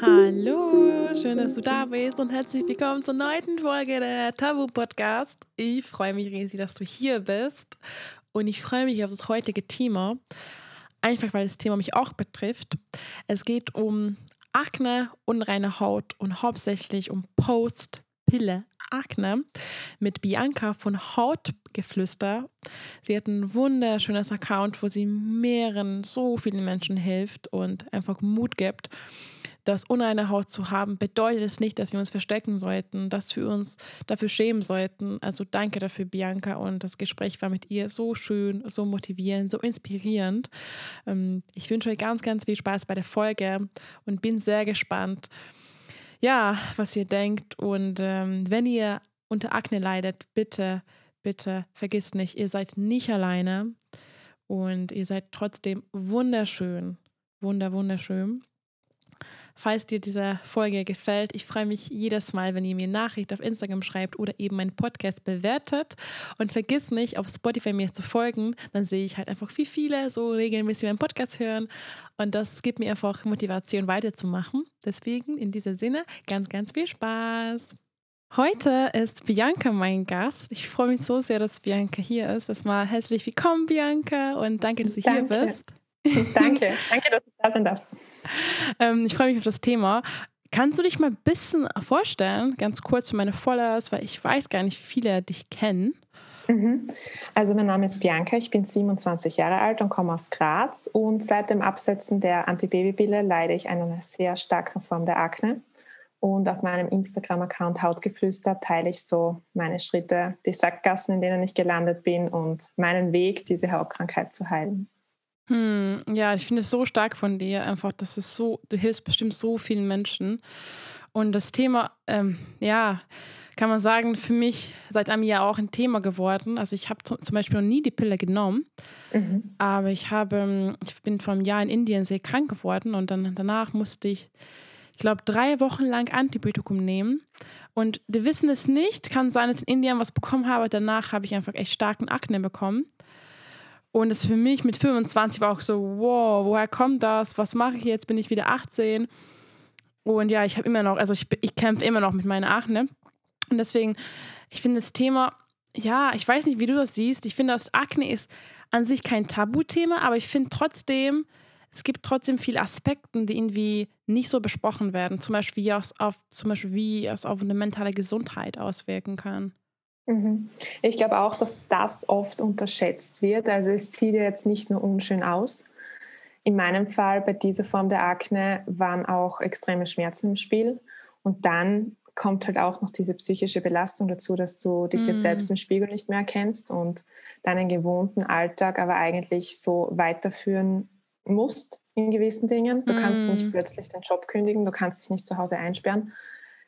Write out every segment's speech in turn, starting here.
Hallo, schön, dass du da bist und herzlich willkommen zur neunten Folge der Tabu Podcast. Ich freue mich riesig, dass du hier bist und ich freue mich auf das heutige Thema, einfach weil das Thema mich auch betrifft. Es geht um Akne, unreine Haut und hauptsächlich um Post-Pille Akne mit Bianca von Hautgeflüster. Sie hat ein wunderschönes Account, wo sie mehreren, so vielen Menschen hilft und einfach Mut gibt. Das unreine Haut zu haben, bedeutet es nicht, dass wir uns verstecken sollten, dass wir uns dafür schämen sollten. Also danke dafür, Bianca. Und das Gespräch war mit ihr so schön, so motivierend, so inspirierend. Ähm, ich wünsche euch ganz, ganz viel Spaß bei der Folge und bin sehr gespannt, ja, was ihr denkt. Und ähm, wenn ihr unter Akne leidet, bitte, bitte vergisst nicht, ihr seid nicht alleine und ihr seid trotzdem wunderschön. Wunder, wunderschön. Falls dir diese Folge gefällt, ich freue mich jedes Mal, wenn ihr mir Nachricht auf Instagram schreibt oder eben meinen Podcast bewertet. Und vergiss nicht, auf Spotify mir zu folgen. Dann sehe ich halt einfach, wie viele so regelmäßig meinen Podcast hören. Und das gibt mir einfach Motivation, weiterzumachen. Deswegen in diesem Sinne ganz, ganz viel Spaß. Heute ist Bianca mein Gast. Ich freue mich so sehr, dass Bianca hier ist. Erstmal herzlich willkommen, Bianca, und danke, dass du danke. hier bist. Danke, danke, dass ich da sein darf. Ähm, ich freue mich auf das Thema. Kannst du dich mal ein bisschen vorstellen, ganz kurz für meine Followers, weil ich weiß gar nicht, wie viele dich kennen. Mhm. Also mein Name ist Bianca, ich bin 27 Jahre alt und komme aus Graz und seit dem Absetzen der Antibabypille leide ich an einer sehr starken Form der Akne. Und auf meinem Instagram-Account Hautgeflüster teile ich so meine Schritte, die Sackgassen, in denen ich gelandet bin und meinen Weg, diese Hautkrankheit zu heilen. Hm, ja, ich finde es so stark von dir, einfach, das ist so, du hilfst bestimmt so vielen Menschen. Und das Thema, ähm, ja, kann man sagen, für mich seit einem Jahr auch ein Thema geworden. Also ich habe zum Beispiel noch nie die Pille genommen, mhm. aber ich habe, ähm, ich bin vor einem Jahr in Indien sehr krank geworden und dann danach musste ich, ich glaube, drei Wochen lang Antibiotikum nehmen. Und wir wissen es nicht, kann sein, dass ich in Indien was bekommen habe. Danach habe ich einfach echt starken Akne bekommen. Und es für mich mit 25 war auch so, wow, woher kommt das? Was mache ich jetzt? Bin ich wieder 18? Und ja, ich habe immer noch, also ich, ich kämpfe immer noch mit meiner Akne. Und deswegen, ich finde das Thema, ja, ich weiß nicht, wie du das siehst. Ich finde, das Akne ist an sich kein Tabuthema, aber ich finde trotzdem, es gibt trotzdem viele Aspekte, die irgendwie nicht so besprochen werden. Zum Beispiel, wie es auf, zum Beispiel, wie es auf eine mentale Gesundheit auswirken kann. Mhm. Ich glaube auch, dass das oft unterschätzt wird. Also es sieht ja jetzt nicht nur unschön aus. In meinem Fall bei dieser Form der Akne waren auch extreme Schmerzen im Spiel. Und dann kommt halt auch noch diese psychische Belastung dazu, dass du dich jetzt selbst mhm. im Spiegel nicht mehr erkennst und deinen gewohnten Alltag aber eigentlich so weiterführen musst in gewissen Dingen. Du kannst nicht mhm. plötzlich den Job kündigen, du kannst dich nicht zu Hause einsperren.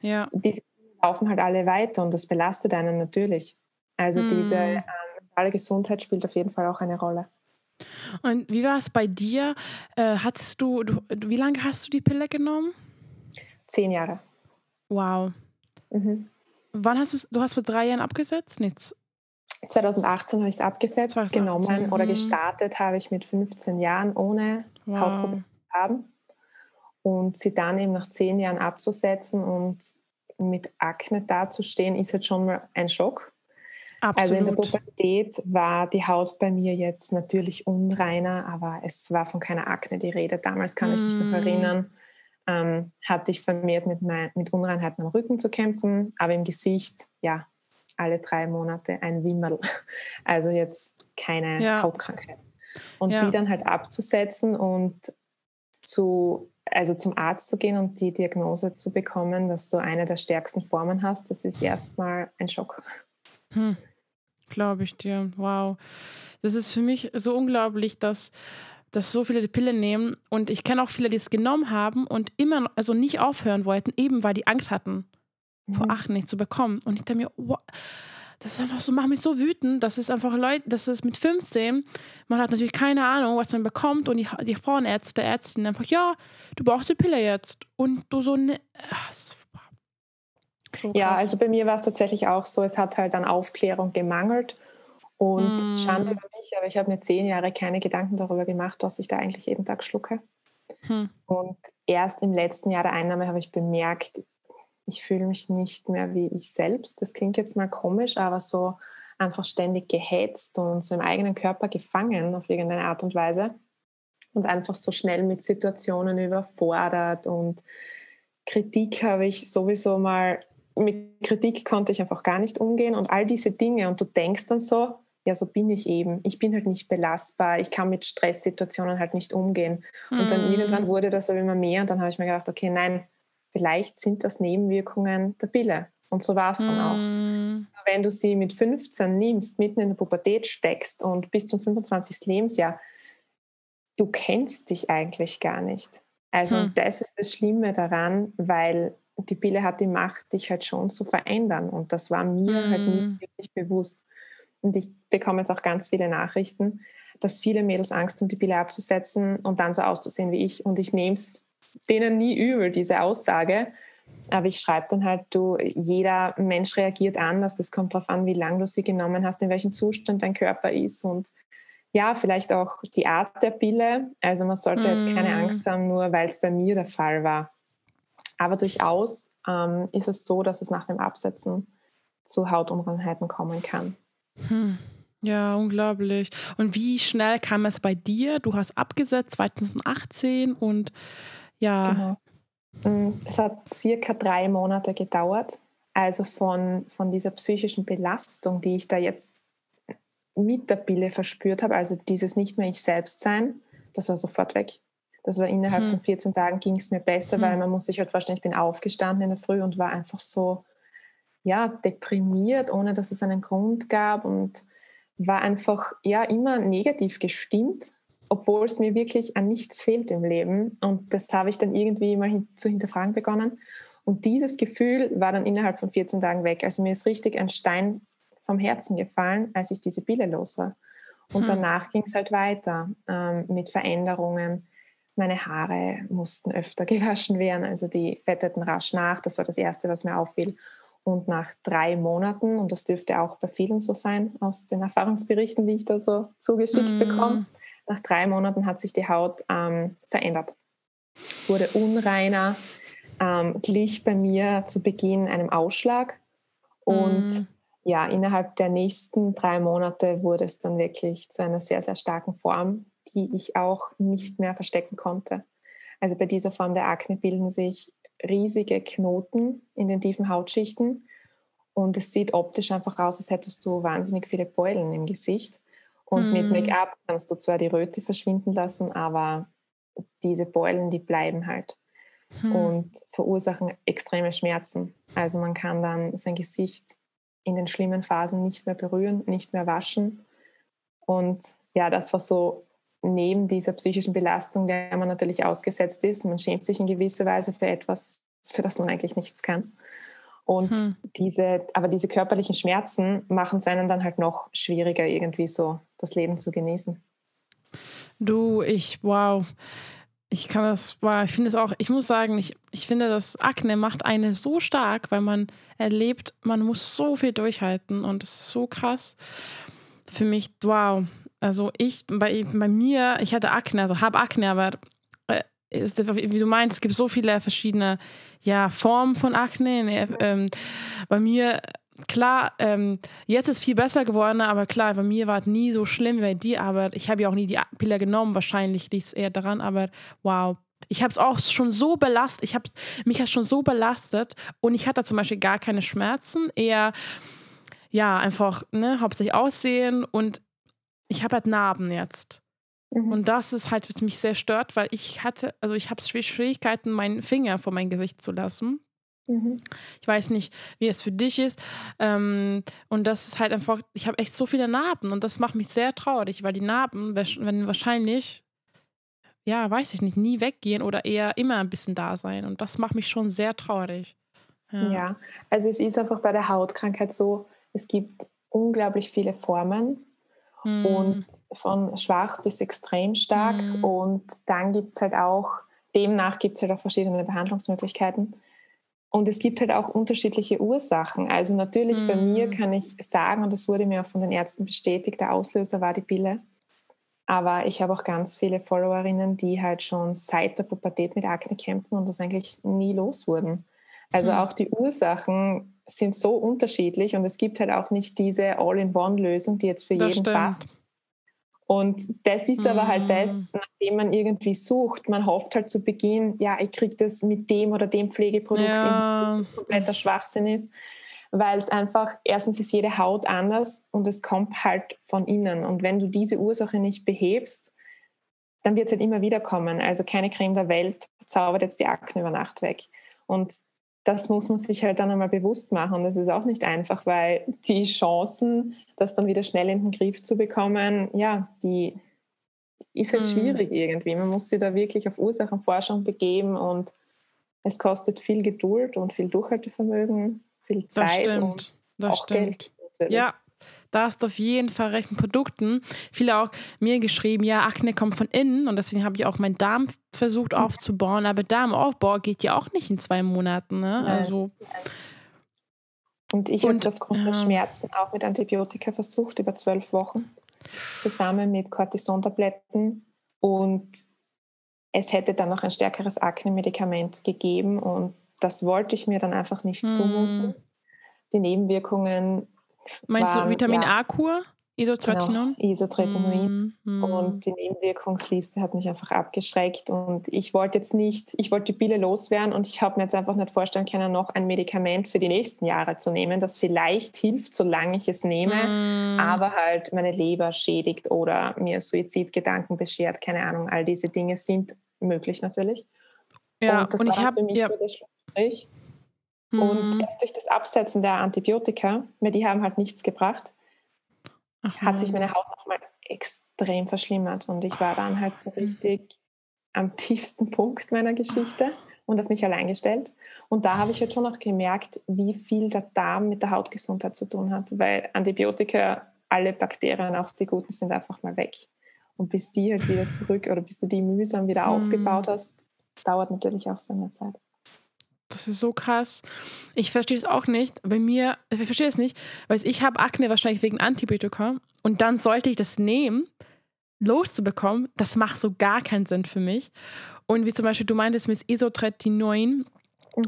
Ja. Diese laufen halt alle weiter und das belastet einen natürlich. Also diese ähm, mentale Gesundheit spielt auf jeden Fall auch eine Rolle. Und wie war es bei dir? Äh, hattest du, du, wie lange hast du die Pille genommen? Zehn Jahre. Wow. Mhm. Wann hast du du hast vor drei Jahren abgesetzt? Nicht. 2018 habe ich es abgesetzt, 2018. genommen oder mhm. gestartet habe ich mit 15 Jahren ohne wow. Hautprobleme zu haben. Und sie dann eben nach zehn Jahren abzusetzen und mit Akne dazustehen, ist halt schon mal ein Schock. Absolut. Also in der Pubertät war die Haut bei mir jetzt natürlich unreiner, aber es war von keiner Akne die Rede. Damals kann mm. ich mich noch mm. erinnern, ähm, hatte ich vermehrt mit, mein, mit Unreinheiten am Rücken zu kämpfen, aber im Gesicht, ja, alle drei Monate ein Wimmerl. Also jetzt keine ja. Hautkrankheit. Und ja. die dann halt abzusetzen und zu also zum Arzt zu gehen und die Diagnose zu bekommen, dass du eine der stärksten Formen hast, das ist erstmal ein Schock. Hm. Glaube ich dir. Wow. Das ist für mich so unglaublich, dass, dass so viele die Pille nehmen. Und ich kenne auch viele, die es genommen haben und immer, also nicht aufhören wollten, eben weil die Angst hatten, mhm. vor Acht nicht zu bekommen. Und ich dachte mir, wow, das ist einfach so, macht mich so wütend. Das ist einfach Leute, das ist mit 15, man hat natürlich keine Ahnung, was man bekommt und die, die Frauenärzte, Ärztinnen einfach, ja, du brauchst die Pille jetzt. Und du so, ne, so ja, also bei mir war es tatsächlich auch so, es hat halt an Aufklärung gemangelt. Und mm. Schande über mich, aber ich habe mir zehn Jahre keine Gedanken darüber gemacht, was ich da eigentlich jeden Tag schlucke. Hm. Und erst im letzten Jahr der Einnahme habe ich bemerkt, ich fühle mich nicht mehr wie ich selbst. Das klingt jetzt mal komisch, aber so einfach ständig gehetzt und so im eigenen Körper gefangen auf irgendeine Art und Weise und einfach so schnell mit Situationen überfordert und Kritik habe ich sowieso mal, mit Kritik konnte ich einfach gar nicht umgehen und all diese Dinge und du denkst dann so, ja, so bin ich eben. Ich bin halt nicht belastbar. Ich kann mit Stresssituationen halt nicht umgehen. Und dann irgendwann wurde das aber immer mehr und dann habe ich mir gedacht, okay, nein, vielleicht sind das Nebenwirkungen der Pille. Und so war es dann mm. auch. Wenn du sie mit 15 nimmst, mitten in der Pubertät steckst und bis zum 25. Lebensjahr, du kennst dich eigentlich gar nicht. Also hm. das ist das Schlimme daran, weil die Pille hat die Macht, dich halt schon zu verändern. Und das war mir hm. halt nicht wirklich bewusst. Und ich bekomme jetzt auch ganz viele Nachrichten, dass viele Mädels Angst haben, die Pille abzusetzen und dann so auszusehen wie ich. Und ich nehme es denen nie übel, diese Aussage. Aber ich schreibe dann halt, du, jeder Mensch reagiert anders. Das kommt darauf an, wie lange du sie genommen hast, in welchem Zustand dein Körper ist und ja, vielleicht auch die Art der Pille. Also man sollte jetzt keine mm. Angst haben, nur weil es bei mir der Fall war. Aber durchaus ähm, ist es so, dass es nach dem Absetzen zu Hautunreinheiten kommen kann. Hm. Ja, unglaublich. Und wie schnell kam es bei dir? Du hast abgesetzt 2018 und ja. Genau. Mm, es hat circa drei Monate gedauert. Also von, von dieser psychischen Belastung, die ich da jetzt mit der Pille verspürt habe, also dieses nicht mehr ich selbst sein, das war sofort weg. Das war innerhalb hm. von 14 Tagen ging es mir besser, hm. weil man muss sich halt vorstellen, ich bin aufgestanden in der Früh und war einfach so, ja, deprimiert, ohne dass es einen Grund gab und war einfach, ja, immer negativ gestimmt, obwohl es mir wirklich an nichts fehlt im Leben. Und das habe ich dann irgendwie immer hin zu hinterfragen begonnen. Und dieses Gefühl war dann innerhalb von 14 Tagen weg. Also mir ist richtig ein Stein vom Herzen gefallen, als ich diese Pille los war. Und hm. danach ging es halt weiter ähm, mit Veränderungen. Meine Haare mussten öfter gewaschen werden, also die fetteten rasch nach. Das war das Erste, was mir auffiel. Und nach drei Monaten, und das dürfte auch bei vielen so sein, aus den Erfahrungsberichten, die ich da so zugeschickt mm. bekomme, nach drei Monaten hat sich die Haut ähm, verändert. Wurde unreiner, ähm, glich bei mir zu Beginn einem Ausschlag. Und mm ja, innerhalb der nächsten drei Monate wurde es dann wirklich zu einer sehr, sehr starken Form, die ich auch nicht mehr verstecken konnte. Also bei dieser Form der Akne bilden sich riesige Knoten in den tiefen Hautschichten und es sieht optisch einfach aus, als hättest du wahnsinnig viele Beulen im Gesicht. Und hm. mit Make-up kannst du zwar die Röte verschwinden lassen, aber diese Beulen, die bleiben halt hm. und verursachen extreme Schmerzen. Also man kann dann sein Gesicht in den schlimmen Phasen nicht mehr berühren, nicht mehr waschen. Und ja, das war so neben dieser psychischen Belastung, der man natürlich ausgesetzt ist. Man schämt sich in gewisser Weise für etwas, für das man eigentlich nichts kann. Und hm. diese, aber diese körperlichen Schmerzen machen es einem dann halt noch schwieriger, irgendwie so das Leben zu genießen. Du, ich, wow ich kann das, ich finde es auch, ich muss sagen, ich, ich finde, das Akne macht eine so stark, weil man erlebt, man muss so viel durchhalten und es ist so krass. Für mich, wow. Also ich, bei, bei mir, ich hatte Akne, also habe Akne, aber ist, wie du meinst, es gibt so viele verschiedene ja, Formen von Akne. Ähm, bei mir klar, ähm, jetzt ist viel besser geworden, aber klar, bei mir war es nie so schlimm wie bei dir, aber ich habe ja auch nie die Pille genommen, wahrscheinlich liegt es eher daran, aber wow. Ich habe es auch schon so belastet, ich habe mich hat schon so belastet und ich hatte zum Beispiel gar keine Schmerzen, eher ja, einfach, ne, hauptsächlich Aussehen und ich habe halt Narben jetzt. Mhm. Und das ist halt, was mich sehr stört, weil ich hatte, also ich habe Schwierigkeiten, meinen Finger vor mein Gesicht zu lassen. Mhm. Ich weiß nicht, wie es für dich ist. Ähm, und das ist halt einfach, ich habe echt so viele Narben und das macht mich sehr traurig, weil die Narben, wenn wahrscheinlich, ja, weiß ich nicht, nie weggehen oder eher immer ein bisschen da sein. Und das macht mich schon sehr traurig. Ja. ja, also es ist einfach bei der Hautkrankheit so, es gibt unglaublich viele Formen mhm. und von schwach bis extrem stark. Mhm. Und dann gibt es halt auch, demnach gibt es halt auch verschiedene Behandlungsmöglichkeiten. Und es gibt halt auch unterschiedliche Ursachen. Also natürlich mhm. bei mir mhm. kann ich sagen, und das wurde mir auch von den Ärzten bestätigt, der Auslöser war die Pille. Aber ich habe auch ganz viele Followerinnen, die halt schon seit der Pubertät mit Akne kämpfen und das eigentlich nie los wurden. Also mhm. auch die Ursachen sind so unterschiedlich und es gibt halt auch nicht diese All-in-One-Lösung, die jetzt für das jeden stimmt. passt. Und das ist aber halt das, mhm. nachdem man irgendwie sucht. Man hofft halt zu Beginn, ja, ich kriege das mit dem oder dem Pflegeprodukt, ja. das kompletter Schwachsinn ist. Weil es einfach, erstens ist jede Haut anders und es kommt halt von innen. Und wenn du diese Ursache nicht behebst, dann wird es halt immer wieder kommen. Also keine Creme der Welt zaubert jetzt die Akne über Nacht weg. Und das muss man sich halt dann einmal bewusst machen. Und das ist auch nicht einfach, weil die Chancen, das dann wieder schnell in den Griff zu bekommen, ja, die ist halt mhm. schwierig irgendwie. Man muss sich da wirklich auf Ursachenforschung begeben und es kostet viel Geduld und viel Durchhaltevermögen, viel Zeit und auch stimmt. Geld. Natürlich. Ja, da hast du auf jeden Fall recht mit Produkten. Viele auch mir geschrieben, ja, Akne kommt von innen und deswegen habe ich auch meinen Darm versucht mhm. aufzubauen, aber Darmaufbau geht ja auch nicht in zwei Monaten. Ne? Also. Und ich habe es aufgrund der Schmerzen auch mit Antibiotika versucht, über zwölf Wochen, zusammen mit Cortisontabletten. Und es hätte dann noch ein stärkeres Akne-Medikament gegeben und das wollte ich mir dann einfach nicht zumuten. Mm. Die Nebenwirkungen Meinst waren, du Vitamin ja, A-Kur? Isotretinoin? Genau, Isotretinoin. Mm, mm. Und die Nebenwirkungsliste hat mich einfach abgeschreckt. Und ich wollte jetzt nicht, ich wollte die Pille loswerden und ich habe mir jetzt einfach nicht vorstellen können, noch ein Medikament für die nächsten Jahre zu nehmen, das vielleicht hilft, solange ich es nehme, mm. aber halt meine Leber schädigt oder mir Suizidgedanken beschert. Keine Ahnung, all diese Dinge sind möglich natürlich. Ja, und das und war ich hab, für mich ja. so der Schlussstrich. Und mhm. erst durch das Absetzen der Antibiotika, weil die haben halt nichts gebracht, Ach, hat sich meine Haut nochmal extrem verschlimmert. Und ich war dann halt so richtig am tiefsten Punkt meiner Geschichte und auf mich allein gestellt. Und da habe ich halt schon auch gemerkt, wie viel der Darm mit der Hautgesundheit zu tun hat, weil Antibiotika, alle Bakterien, auch die guten, sind einfach mal weg. Und bis die halt wieder zurück oder bis du die mühsam wieder mhm. aufgebaut hast, dauert natürlich auch seine Zeit. Das ist so krass. Ich verstehe es auch nicht. Bei mir, ich verstehe es nicht, weil ich habe Akne wahrscheinlich wegen Antibiotika und dann sollte ich das nehmen, loszubekommen. Das macht so gar keinen Sinn für mich. Und wie zum Beispiel du meintest mit Isotretinoin,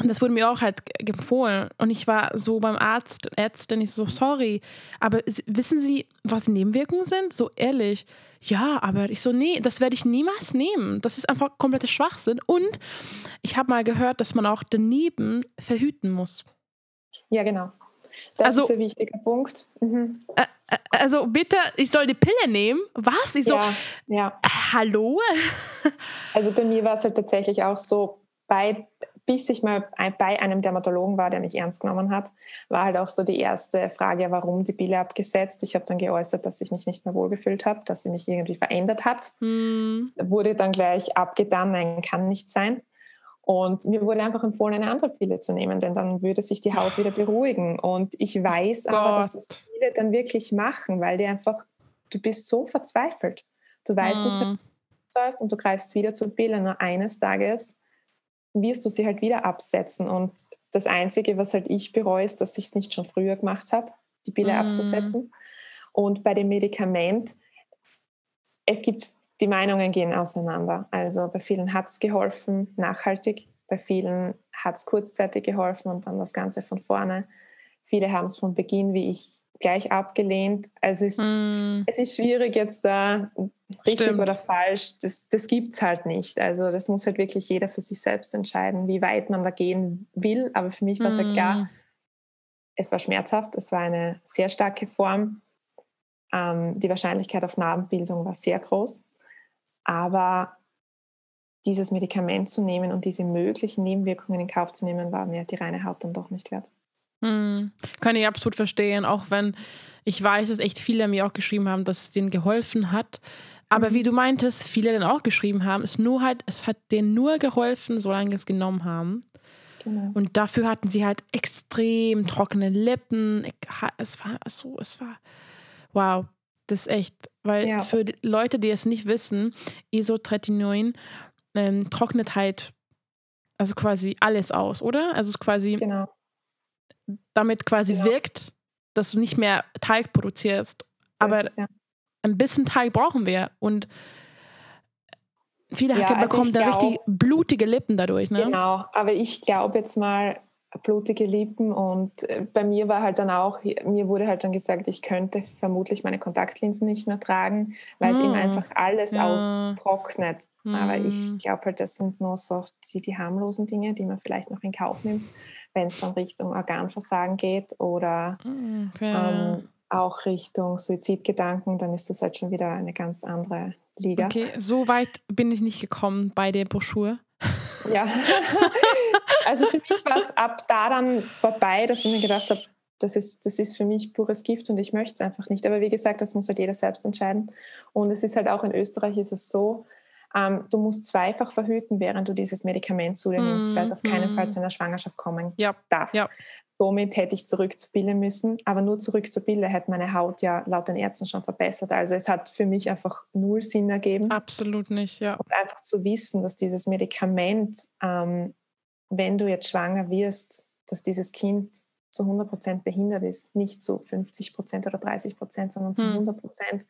das wurde mir auch halt empfohlen. Und ich war so beim Arzt, Ärztin, ich so, sorry, aber wissen Sie, was Nebenwirkungen sind? So ehrlich. Ja, aber ich so, nee, das werde ich niemals nehmen. Das ist einfach kompletter Schwachsinn. Und ich habe mal gehört, dass man auch daneben verhüten muss. Ja, genau. Das also, ist ein wichtiger Punkt. Mhm. Äh, also bitte, ich soll die Pille nehmen? Was? Ich so, ja, ja. Äh, hallo? also bei mir war es halt tatsächlich auch so, bei bis ich mal bei einem Dermatologen war, der mich ernst genommen hat, war halt auch so die erste Frage, warum die Pille abgesetzt. Ich habe dann geäußert, dass ich mich nicht mehr wohlgefühlt habe, dass sie mich irgendwie verändert hat. Hm. Wurde dann gleich abgetan, nein, kann nicht sein. Und mir wurde einfach empfohlen, eine andere Pille zu nehmen, denn dann würde sich die Haut wieder beruhigen. Und ich weiß oh aber, dass es viele dann wirklich machen, weil die einfach, du bist so verzweifelt. Du weißt hm. nicht mehr, was du und du greifst wieder zur Pille. Nur eines Tages wirst du sie halt wieder absetzen. Und das Einzige, was halt ich bereue, ist, dass ich es nicht schon früher gemacht habe, die Pille mm. abzusetzen. Und bei dem Medikament, es gibt, die Meinungen gehen auseinander. Also bei vielen hat es geholfen, nachhaltig, bei vielen hat es kurzzeitig geholfen und dann das Ganze von vorne. Viele haben es von Beginn, wie ich, gleich abgelehnt. Also es, mm. es ist schwierig jetzt da richtig Stimmt. oder falsch, das, das gibt es halt nicht. Also das muss halt wirklich jeder für sich selbst entscheiden, wie weit man da gehen will. Aber für mich war es mm. halt klar, es war schmerzhaft, es war eine sehr starke Form. Ähm, die Wahrscheinlichkeit auf Narbenbildung war sehr groß. Aber dieses Medikament zu nehmen und diese möglichen Nebenwirkungen in Kauf zu nehmen, war mir die reine Haut dann doch nicht wert. Hm, kann ich absolut verstehen, auch wenn ich weiß, dass echt viele mir auch geschrieben haben, dass es denen geholfen hat. Aber mhm. wie du meintest, viele dann auch geschrieben haben, es nur halt, es hat denen nur geholfen, solange sie es genommen haben. Genau. Und dafür hatten sie halt extrem trockene Lippen. Es war so, es war wow, das ist echt, weil ja. für die Leute, die es nicht wissen, Isotretinoin ähm, trocknet halt also quasi alles aus, oder? Also es ist quasi genau. Damit quasi genau. wirkt, dass du nicht mehr Teig produzierst. So aber es, ja ein bisschen Teig brauchen wir. Und viele ja, also bekommen da richtig blutige Lippen dadurch. Ne? Genau, aber ich glaube jetzt mal, blutige Lippen und äh, bei mir war halt dann auch, mir wurde halt dann gesagt, ich könnte vermutlich meine Kontaktlinsen nicht mehr tragen, weil mm. es eben ah, einfach alles ja. austrocknet. Mm. Aber ich glaube halt, das sind nur so die, die harmlosen Dinge, die man vielleicht noch in Kauf nimmt, wenn es dann Richtung Organversagen geht oder mm, okay. ähm, auch Richtung Suizidgedanken, dann ist das halt schon wieder eine ganz andere Liga. Okay, so weit bin ich nicht gekommen bei der Broschüre. Ja, also für mich war es ab da dann vorbei, dass ich mir gedacht habe, das ist, das ist für mich pures Gift und ich möchte es einfach nicht. Aber wie gesagt, das muss halt jeder selbst entscheiden. Und es ist halt auch in Österreich ist es so, ähm, du musst zweifach verhüten, während du dieses Medikament zu dir nimmst, mm, weil es auf keinen mm. Fall zu einer Schwangerschaft kommen ja, darf. Ja. Somit hätte ich zurück zur Pille müssen, aber nur zurück zur Pille hätte meine Haut ja laut den Ärzten schon verbessert. Also es hat für mich einfach null Sinn ergeben. Absolut nicht, ja. Und einfach zu wissen, dass dieses Medikament, ähm, wenn du jetzt schwanger wirst, dass dieses Kind zu 100 Prozent behindert ist, nicht zu 50 Prozent oder 30 Prozent, sondern zu 100 hm. Prozent.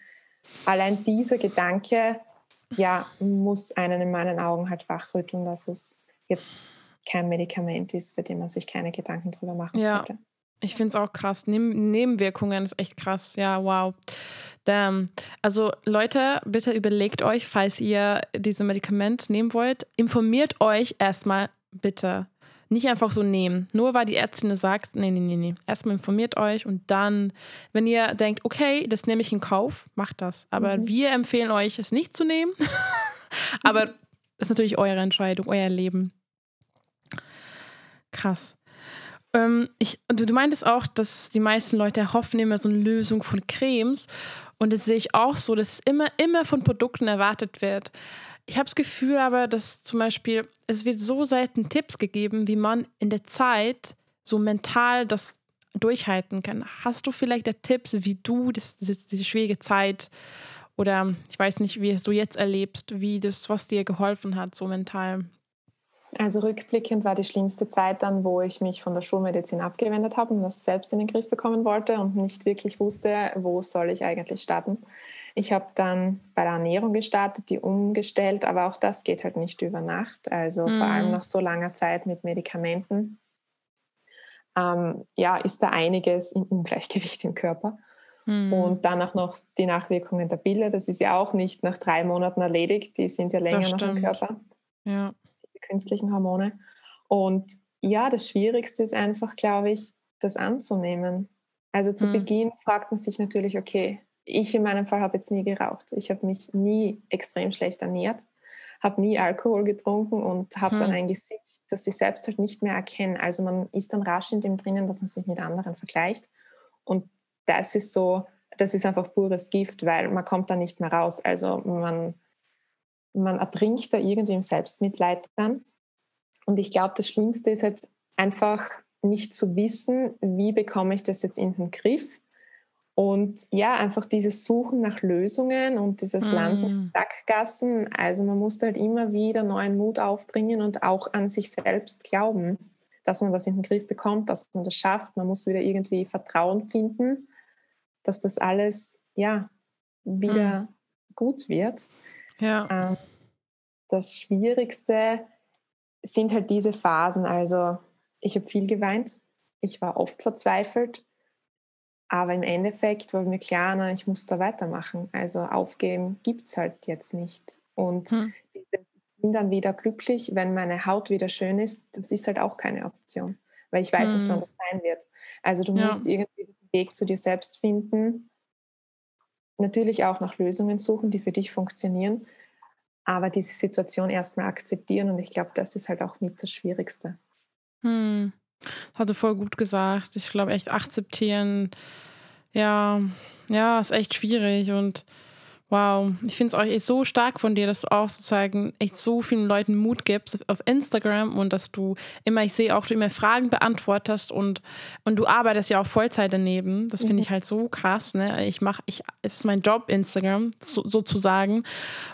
Allein dieser Gedanke ja, muss einen in meinen Augen halt wachrütteln, dass es jetzt kein Medikament ist, für den man sich keine Gedanken drüber machen ja. sollte. Ich finde es auch krass. Neben Nebenwirkungen ist echt krass. Ja, wow. Damn. Also Leute, bitte überlegt euch, falls ihr dieses Medikament nehmen wollt, informiert euch erstmal bitte. Nicht einfach so nehmen. Nur weil die Ärztin sagt, nee, nee, nee, nee. Erstmal informiert euch und dann, wenn ihr denkt, okay, das nehme ich in Kauf, macht das. Aber mhm. wir empfehlen euch, es nicht zu nehmen. Aber das ist natürlich eure Entscheidung, euer Leben. Krass. Ähm, ich, du, du meintest auch, dass die meisten Leute erhoffen immer so eine Lösung von Cremes. Und das sehe ich auch so, dass immer, immer von Produkten erwartet wird. Ich habe das Gefühl aber, dass zum Beispiel, es wird so selten Tipps gegeben, wie man in der Zeit so mental das durchhalten kann. Hast du vielleicht da Tipps, wie du das, das, diese schwierige Zeit oder ich weiß nicht, wie es du jetzt erlebst, wie das, was dir geholfen hat, so mental? Also rückblickend war die schlimmste Zeit dann, wo ich mich von der Schulmedizin abgewendet habe und das selbst in den Griff bekommen wollte und nicht wirklich wusste, wo soll ich eigentlich starten. Ich habe dann bei der Ernährung gestartet, die umgestellt, aber auch das geht halt nicht über Nacht. Also mhm. vor allem mhm. nach so langer Zeit mit Medikamenten. Ähm, ja, ist da einiges im Ungleichgewicht im Körper. Mhm. Und danach noch die Nachwirkungen der Pille. Das ist ja auch nicht nach drei Monaten erledigt. Die sind ja länger noch im Körper. Ja. Die künstlichen Hormone. Und ja, das Schwierigste ist einfach, glaube ich, das anzunehmen. Also zu mhm. Beginn fragt man sich natürlich, okay, ich in meinem Fall habe jetzt nie geraucht. Ich habe mich nie extrem schlecht ernährt, habe nie Alkohol getrunken und habe hm. dann ein Gesicht, das ich selbst halt nicht mehr erkenne. Also man ist dann rasch in dem drinnen, dass man sich mit anderen vergleicht. Und das ist so, das ist einfach pures Gift, weil man kommt da nicht mehr raus. Also man, man ertrinkt da irgendwie im Selbstmitleid dann. Und ich glaube, das Schlimmste ist halt einfach nicht zu wissen, wie bekomme ich das jetzt in den Griff und ja, einfach dieses Suchen nach Lösungen und dieses mm. Landen in Sackgassen. Also man muss halt immer wieder neuen Mut aufbringen und auch an sich selbst glauben, dass man das in den Griff bekommt, dass man das schafft. Man muss wieder irgendwie Vertrauen finden, dass das alles ja wieder mm. gut wird. Ja. Ähm, das Schwierigste sind halt diese Phasen. Also ich habe viel geweint, ich war oft verzweifelt aber im Endeffekt war mir klar, na, ich muss da weitermachen. Also aufgeben gibt es halt jetzt nicht. Und hm. ich bin dann wieder glücklich, wenn meine Haut wieder schön ist. Das ist halt auch keine Option, weil ich weiß hm. nicht, wann hm. das sein wird. Also du ja. musst irgendwie den Weg zu dir selbst finden. Natürlich auch nach Lösungen suchen, die für dich funktionieren. Aber diese Situation erstmal akzeptieren. Und ich glaube, das ist halt auch mit das Schwierigste. Hm. Das hat du voll gut gesagt. Ich glaube, echt akzeptieren, ja, ja, ist echt schwierig und wow, ich finde es auch echt so stark von dir, dass du auch sozusagen echt so vielen Leuten Mut gibst auf Instagram und dass du immer, ich sehe auch, du immer Fragen beantwortest und, und du arbeitest ja auch Vollzeit daneben. Das finde ich mhm. halt so krass, ne? Ich mache, ich, es ist mein Job, Instagram, so, sozusagen.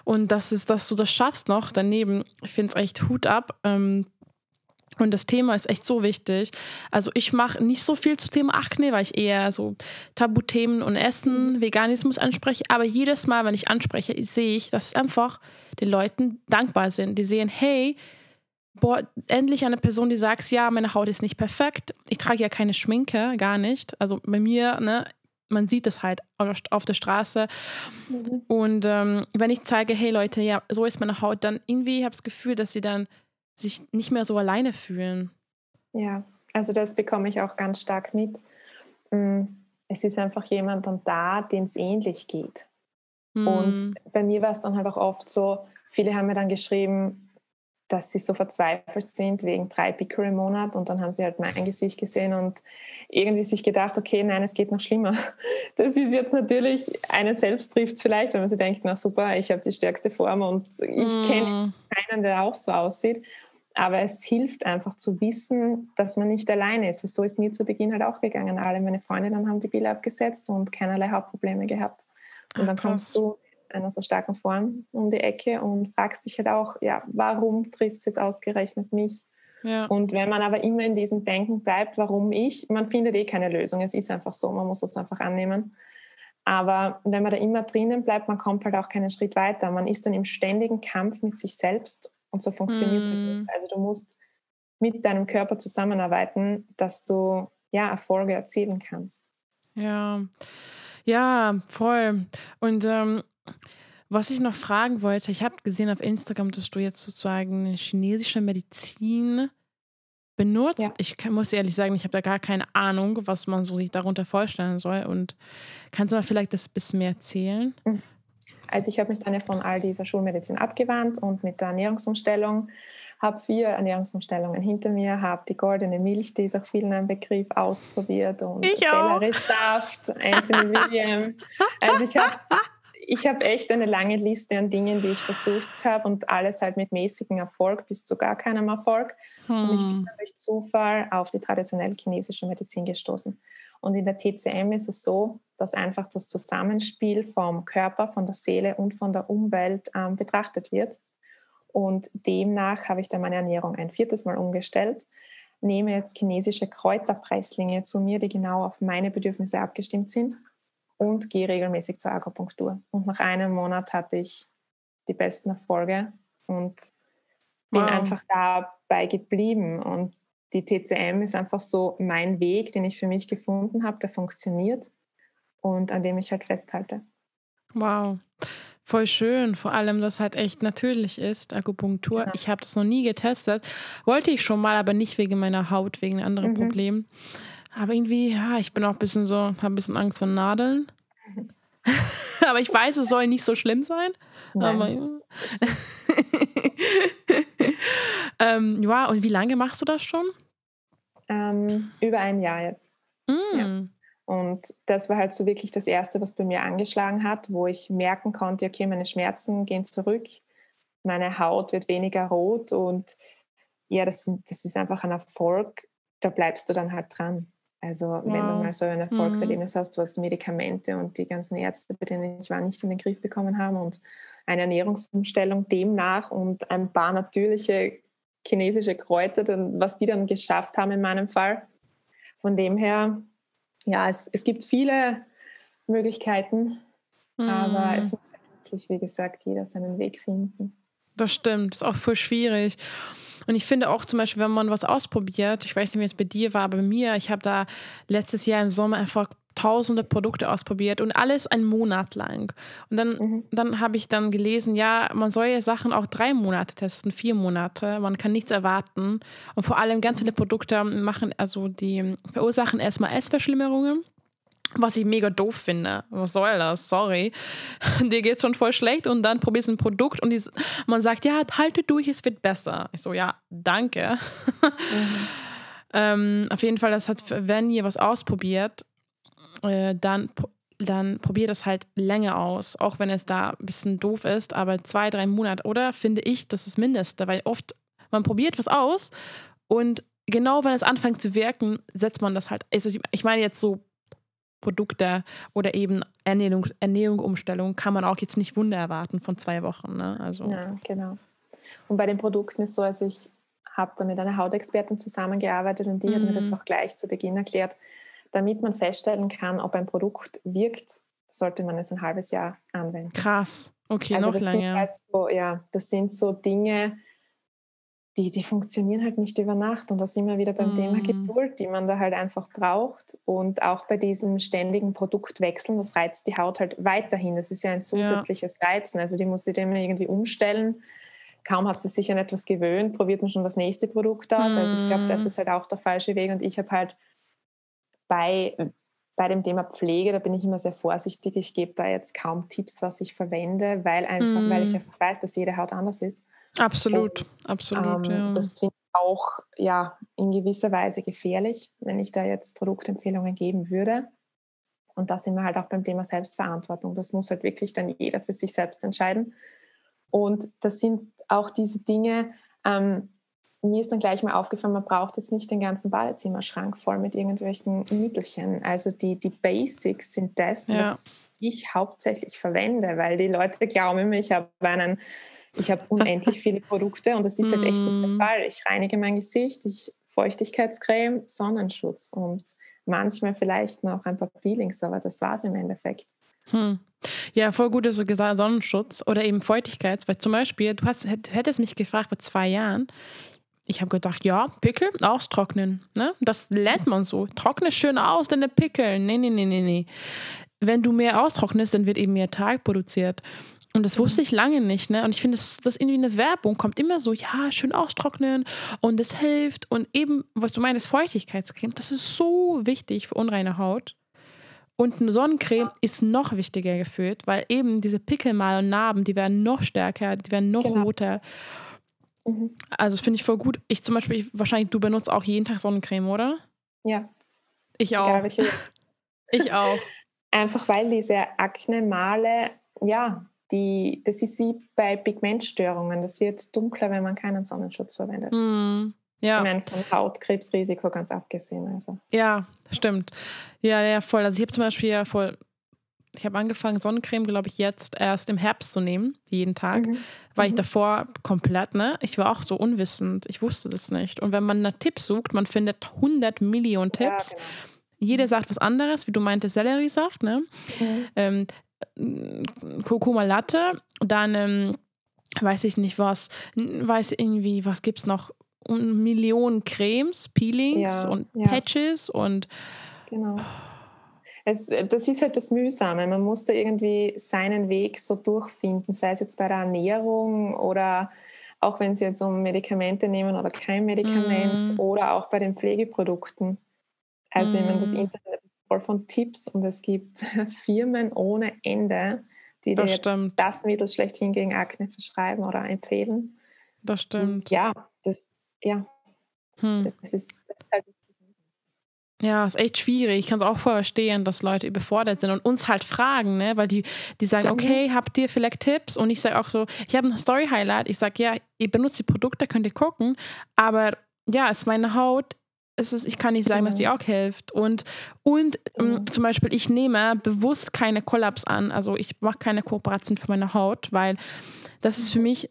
Und das ist, dass du das schaffst noch daneben. Ich finde es echt Hut ab. Ähm, Und das Thema ist echt so wichtig. Also ich mache nicht so viel zu Thema Akne, weil ich eher so Tabuthemen und Essen, Veganismus anspreche. Aber jedes Mal, wenn ich anspreche, sehe ich, dass einfach den Leuten dankbar sind. Die sehen, hey, boah, endlich eine Person, die sagt, ja, meine Haut ist nicht perfekt. Ich trage ja keine Schminke, gar nicht. Also bei mir, ne, man sieht es halt auf der Straße. Mhm. Und ähm, wenn ich zeige, hey Leute, ja, so ist meine Haut, dann irgendwie habe ich das Gefühl, dass sie dann sich nicht mehr so alleine fühlen. Ja, also das bekomme ich auch ganz stark mit. Mm, es ist einfach jemand dann da, dem es ähnlich geht. Mhm. Und bei mir war es dann halt auch oft so, viele haben mir dann geschrieben, dass sie so verzweifelt sind wegen drei Pickel im Monat und dann haben sie halt mein Gesicht gesehen und irgendwie sich gedacht, okay, nein, es geht noch schlimmer. Das ist jetzt natürlich, eine selbst trifft vielleicht, wenn man sich denkt, na super, ich habe die stärkste Form und ich mm. kenne keinen, der auch so aussieht. Aber es hilft einfach zu wissen, dass man nicht alleine ist. So ist mir zu Beginn halt auch gegangen. Alle meine Freunde dann haben die Bilder abgesetzt und keinerlei Hauptprobleme gehabt. Und dann kommst du einer so starken Form um die Ecke und fragst dich halt auch, ja, warum trifft es jetzt ausgerechnet mich? Ja. Und wenn man aber immer in diesem Denken bleibt, warum ich, man findet eh keine Lösung. Es ist einfach so, man muss das einfach annehmen. Aber wenn man da immer drinnen bleibt, man kommt halt auch keinen Schritt weiter. Man ist dann im ständigen Kampf mit sich selbst und so funktioniert es mm. nicht. Also du musst mit deinem Körper zusammenarbeiten, dass du ja Erfolge erzielen kannst. Ja, ja, voll. Und ähm, was ich noch fragen wollte, ich habe gesehen auf Instagram, dass du jetzt sozusagen chinesische Medizin benutzt. Ja. Ich kann, muss ehrlich sagen, ich habe da gar keine Ahnung, was man so sich darunter vorstellen soll. Und kannst du mal vielleicht das bisschen mehr erzählen? Also ich habe mich dann ja von all dieser Schulmedizin abgewandt und mit der Ernährungsumstellung habe vier Ernährungsumstellungen hinter mir, habe die goldene Milch, die ist auch vielen ein Begriff, ausprobiert und Selleriesaft, Anthony William. Also ich habe ich habe echt eine lange Liste an Dingen, die ich versucht habe und alles halt mit mäßigem Erfolg bis zu gar keinem Erfolg. Hm. Und ich bin hm. durch Zufall auf die traditionelle chinesische Medizin gestoßen. Und in der TCM ist es so, dass einfach das Zusammenspiel vom Körper, von der Seele und von der Umwelt ähm, betrachtet wird. Und demnach habe ich dann meine Ernährung ein viertes Mal umgestellt, nehme jetzt chinesische Kräuterpresslinge zu mir, die genau auf meine Bedürfnisse abgestimmt sind und gehe regelmäßig zur Akupunktur. Und nach einem Monat hatte ich die besten Erfolge und bin wow. einfach dabei geblieben. Und die TCM ist einfach so mein Weg, den ich für mich gefunden habe, der funktioniert und an dem ich halt festhalte. Wow. Voll schön, vor allem, dass halt echt natürlich ist, Akupunktur. Ja. Ich habe das noch nie getestet. Wollte ich schon mal, aber nicht wegen meiner Haut, wegen anderen mhm. Problemen. Aber irgendwie, ja, ich bin auch ein bisschen so, habe ein bisschen Angst vor Nadeln. aber ich weiß, es soll nicht so schlimm sein. Nein, aber, ähm, ja, und wie lange machst du das schon? Ähm, über ein Jahr jetzt. Mm. Ja. Und das war halt so wirklich das Erste, was bei mir angeschlagen hat, wo ich merken konnte, okay, meine Schmerzen gehen zurück, meine Haut wird weniger rot und ja, das, das ist einfach ein Erfolg, da bleibst du dann halt dran. Also wow. wenn du mal so ein Erfolgserlebnis mhm. hast, was Medikamente und die ganzen Ärzte, bei denen ich war, nicht in den Griff bekommen haben und eine Ernährungsumstellung demnach und ein paar natürliche chinesische Kräuter, was die dann geschafft haben in meinem Fall. Von dem her, ja, es, es gibt viele Möglichkeiten, mhm. aber es muss wirklich, wie gesagt, jeder seinen Weg finden. Das stimmt, ist auch voll schwierig. Und ich finde auch zum Beispiel, wenn man was ausprobiert, ich weiß nicht, wie es bei dir war, aber bei mir, ich habe da letztes Jahr im Sommer einfach tausende Produkte ausprobiert und alles einen Monat lang. Und dann, mhm. dann habe ich dann gelesen, ja, man soll ja Sachen auch drei Monate testen, vier Monate. Man kann nichts erwarten. Und vor allem ganz viele Produkte machen, also die verursachen erstmal Essverschlimmerungen. Was ich mega doof finde. Was soll das? Sorry. Dir geht's schon voll schlecht und dann probierst du ein Produkt und man sagt, ja, halte durch, es wird besser. Ich so, ja, danke. Mhm. ähm, auf jeden Fall, das hat, wenn ihr was ausprobiert, äh, dann, dann probiert es halt länger aus, auch wenn es da ein bisschen doof ist, aber zwei, drei Monate, oder? Finde ich, das ist das Mindeste, weil oft, man probiert was aus und genau wenn es anfängt zu wirken, setzt man das halt. Also ich meine jetzt so Produkte oder eben Ernährung, Ernährung kann man auch jetzt nicht Wunder erwarten von zwei Wochen. Ne? Also. Ja, genau. Und bei den Produkten ist so, also ich habe da mit einer Hautexpertin zusammengearbeitet und die mhm. hat mir das mhm. auch gleich zu Beginn erklärt. Damit man feststellen kann, ob ein Produkt wirkt, sollte man es ein halbes Jahr anwenden. Krass, okay, also noch länger. Halt so, ja, das sind so Dinge, die, die funktionieren halt nicht über Nacht. Und da sind wir wieder beim mm. Thema Geduld, die man da halt einfach braucht. Und auch bei diesem ständigen Produktwechseln, das reizt die Haut halt weiterhin. Das ist ja ein zusätzliches ja. Reizen. Also die muss sich immer irgendwie umstellen. Kaum hat sie sich an etwas gewöhnt, probiert man schon das nächste Produkt aus. Mm. Also ich glaube, das mm. ist halt auch der falsche Weg. Und ich habe halt bei, bei dem Thema Pflege, da bin ich immer sehr vorsichtig. Ich gebe da jetzt kaum Tipps, was ich verwende, weil einfach, mm. weil ich mm. einfach weiß, dass jede Haut anders ist. Absolut, und, absolut. Ähm, ja. Das finde ich auch ja, in gewisser Weise gefährlich, wenn ich da jetzt Produktempfehlungen geben würde. Und da sind wir halt auch beim Thema Selbstverantwortung. Das muss halt wirklich dann jeder für sich selbst entscheiden. Und das sind auch diese Dinge, ähm, mir ist dann gleich mal aufgefallen, man braucht jetzt nicht den ganzen Badezimmerschrank voll mit irgendwelchen Mittelchen. Also die, die Basics sind das, ja. was ich hauptsächlich verwende, weil die Leute glauben immer, ich habe einen ich habe unendlich viele Produkte und das ist halt echt nicht der mm. Fall. Ich reinige mein Gesicht, ich Feuchtigkeitscreme, Sonnenschutz und manchmal vielleicht noch ein paar Peelings, aber das war es im Endeffekt. Hm. Ja, voll gut, dass du gesagt hast, Sonnenschutz oder eben Feuchtigkeits, weil zum Beispiel, du hast, hättest mich gefragt vor zwei Jahren, ich habe gedacht, ja, Pickel austrocknen. Ne? Das lernt man so. Trockne schön aus, deine Pickel. Nee, nee, nee, nee, nee. Wenn du mehr austrocknest, dann wird eben mehr Tag produziert. Und das wusste ich lange nicht, ne? Und ich finde, das, das irgendwie eine Werbung kommt immer so, ja, schön austrocknen und es hilft. Und eben, was du meinst, Feuchtigkeitscreme, das ist so wichtig für unreine Haut. Und eine Sonnencreme ist noch wichtiger gefühlt, weil eben diese Pickelmal und Narben, die werden noch stärker, die werden noch genau. roter. Mhm. Also das finde ich voll gut. Ich zum Beispiel, ich, wahrscheinlich, du benutzt auch jeden Tag Sonnencreme, oder? Ja. Ich auch. ich auch. Einfach weil diese Akne-Male, ja, die, das ist wie bei Pigmentstörungen. Das wird dunkler, wenn man keinen Sonnenschutz verwendet. Mm, ja. Ich meine, von Hautkrebsrisiko ganz abgesehen. Also. Ja, stimmt. Ja, ja, voll. Also ich habe zum Beispiel ja voll, ich habe angefangen, Sonnencreme, glaube ich, jetzt erst im Herbst zu nehmen, jeden Tag, mhm. weil mhm. ich davor komplett, ne, ich war auch so unwissend, ich wusste das nicht. Und wenn man nach Tipps sucht, man findet 100 Millionen Tipps. Ja, genau. Jeder sagt was anderes, wie du meintest, Selleriesaft, ne? Mhm. Ähm, Kurkuma Latte, dann ähm, weiß ich nicht was, weiß irgendwie, was gibt es noch? Millionen Cremes, Peelings ja, und ja. Patches und. Genau. Es, das ist halt das Mühsame. Man muss da irgendwie seinen Weg so durchfinden, sei es jetzt bei der Ernährung oder auch wenn Sie jetzt um Medikamente nehmen oder kein Medikament mm. oder auch bei den Pflegeprodukten. Also, mm. ich meine, das mhm. Internet voll von Tipps und es gibt Firmen ohne Ende, die das dir jetzt stimmt. das Mittel schlechthin gegen Akne verschreiben oder empfehlen. Das stimmt. Und ja, das, ja. Hm. Das ist, das ist halt ja, ist echt schwierig. Ich kann es auch verstehen, dass Leute überfordert sind und uns halt fragen, ne? Weil die, die sagen, okay, habt ihr vielleicht Tipps? Und ich sage auch so, ich habe ein Story-Highlight. Ich sage, ja, ihr benutzt die Produkte, könnt ihr gucken, aber ja, ist meine Haut es ist, ich kann nicht sagen, dass die auch hilft. Und, und ähm, zum Beispiel, ich nehme bewusst keine Kollaps an. Also ich mache keine Kooperation für meine Haut, weil das ist für mich,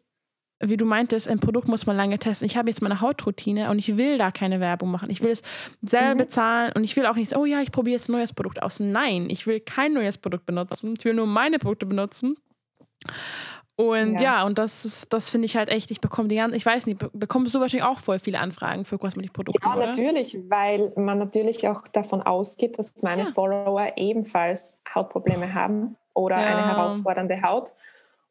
wie du meintest, ein Produkt muss man lange testen. Ich habe jetzt meine Hautroutine und ich will da keine Werbung machen. Ich will es selber mhm. bezahlen und ich will auch nicht, oh ja, ich probiere jetzt ein neues Produkt aus. Nein, ich will kein neues Produkt benutzen. Ich will nur meine Produkte benutzen. Und ja, ja und das ist, das finde ich halt echt, ich bekomme die ganzen, ich weiß nicht, bekommst du wahrscheinlich auch voll viele Anfragen für Kosmetikprodukte? Ja, oder? natürlich, weil man natürlich auch davon ausgeht, dass meine ja. Follower ebenfalls Hautprobleme haben oder ja. eine herausfordernde Haut.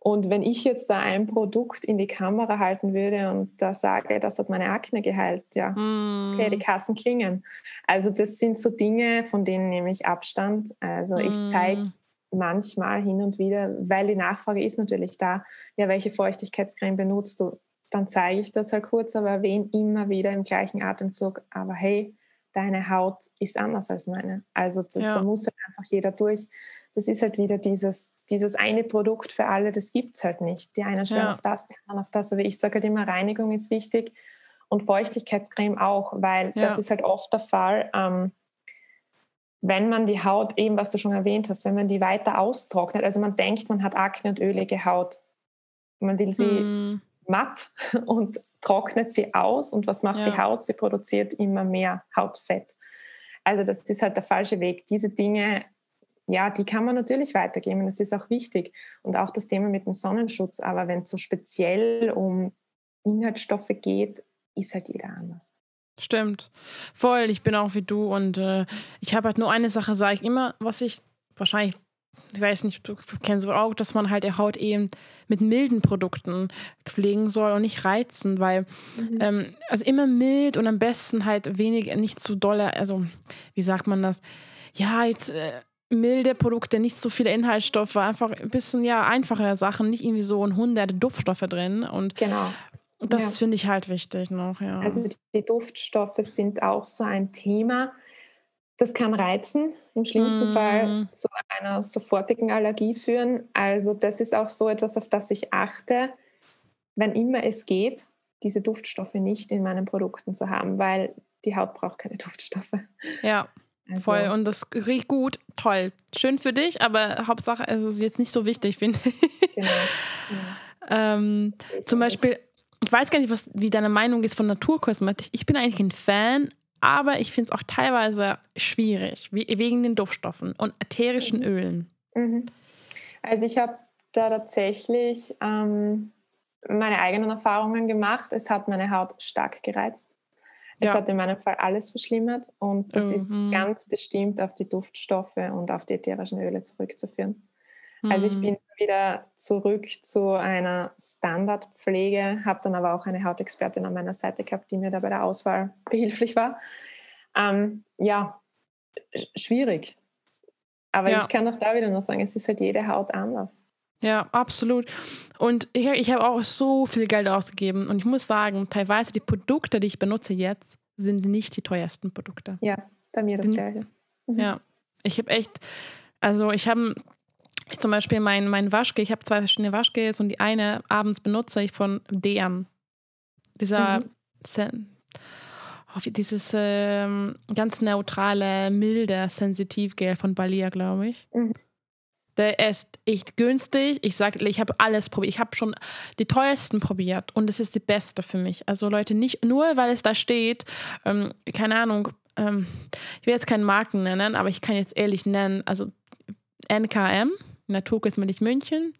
Und wenn ich jetzt da ein Produkt in die Kamera halten würde und da sage, das hat meine Akne geheilt, ja, mm. okay, die Kassen klingen. Also das sind so Dinge, von denen nehme ich Abstand. Also mm. ich zeige manchmal hin und wieder, weil die Nachfrage ist natürlich da, ja, welche Feuchtigkeitscreme benutzt du? Dann zeige ich das halt kurz, aber erwähne immer wieder im gleichen Atemzug, aber hey, deine Haut ist anders als meine. Also das, ja. da muss halt einfach jeder durch. Das ist halt wieder dieses, dieses eine Produkt für alle, das gibt es halt nicht. Die einen schwören ja. auf das, die anderen auf das. Aber ich sage halt immer, Reinigung ist wichtig und Feuchtigkeitscreme auch, weil ja. das ist halt oft der Fall. Ähm, wenn man die Haut, eben was du schon erwähnt hast, wenn man die weiter austrocknet, also man denkt, man hat Akne und ölige Haut, man will sie mm. matt und trocknet sie aus und was macht ja. die Haut? Sie produziert immer mehr Hautfett. Also das ist halt der falsche Weg. Diese Dinge, ja, die kann man natürlich weitergeben. Das ist auch wichtig. Und auch das Thema mit dem Sonnenschutz. Aber wenn es so speziell um Inhaltsstoffe geht, ist halt jeder anders. Stimmt. Voll, ich bin auch wie du und äh, ich habe halt nur eine Sache, sage ich immer, was ich wahrscheinlich, ich weiß nicht, du kennst auch, dass man halt die Haut eben mit milden Produkten pflegen soll und nicht reizen, weil mhm. ähm, also immer mild und am besten halt wenig, nicht zu dolle, also wie sagt man das? Ja, jetzt äh, milde Produkte, nicht so viele Inhaltsstoffe, einfach ein bisschen ja einfache Sachen, nicht irgendwie so ein hundert Duftstoffe drin und genau. Das ja. finde ich halt wichtig noch, ja. Also die Duftstoffe sind auch so ein Thema. Das kann reizen, im schlimmsten mm. Fall zu einer sofortigen Allergie führen. Also das ist auch so etwas, auf das ich achte, wenn immer es geht, diese Duftstoffe nicht in meinen Produkten zu haben, weil die Haut braucht keine Duftstoffe. Ja. Also. Voll, und das riecht gut, toll. Schön für dich, aber Hauptsache, es ist jetzt nicht so wichtig, finde ich. Genau. Ja. ähm, zum Beispiel ich weiß gar nicht, was, wie deine Meinung ist von Naturkosmetik. Ich bin eigentlich ein Fan, aber ich finde es auch teilweise schwierig, wie, wegen den Duftstoffen und ätherischen mhm. Ölen. Mhm. Also ich habe da tatsächlich ähm, meine eigenen Erfahrungen gemacht. Es hat meine Haut stark gereizt. Es ja. hat in meinem Fall alles verschlimmert und das mhm. ist ganz bestimmt auf die Duftstoffe und auf die ätherischen Öle zurückzuführen. Also ich mhm. bin wieder zurück zu einer Standardpflege, habe dann aber auch eine Hautexpertin an meiner Seite gehabt, die mir da bei der Auswahl behilflich war. Ähm, ja, schwierig. Aber ja. ich kann auch da wieder nur sagen, es ist halt jede Haut anders. Ja, absolut. Und ich, ich habe auch so viel Geld ausgegeben. Und ich muss sagen, teilweise die Produkte, die ich benutze jetzt, sind nicht die teuersten Produkte. Ja, bei mir das Gleiche. Mhm. Ja, ich habe echt, also ich habe ich zum Beispiel mein, mein Waschgel, ich habe zwei verschiedene Waschgels und die eine abends benutze ich von DM. Dieser mhm. oh, dieses ähm, ganz neutrale, milde Sensitivgel von Balia, glaube ich. Mhm. Der ist echt günstig. Ich sage, ich habe alles probiert. Ich habe schon die teuersten probiert und es ist die beste für mich. Also Leute, nicht nur, weil es da steht, ähm, keine Ahnung, ähm, ich will jetzt keinen Marken nennen, aber ich kann jetzt ehrlich nennen, also NKM Naturkosmetik München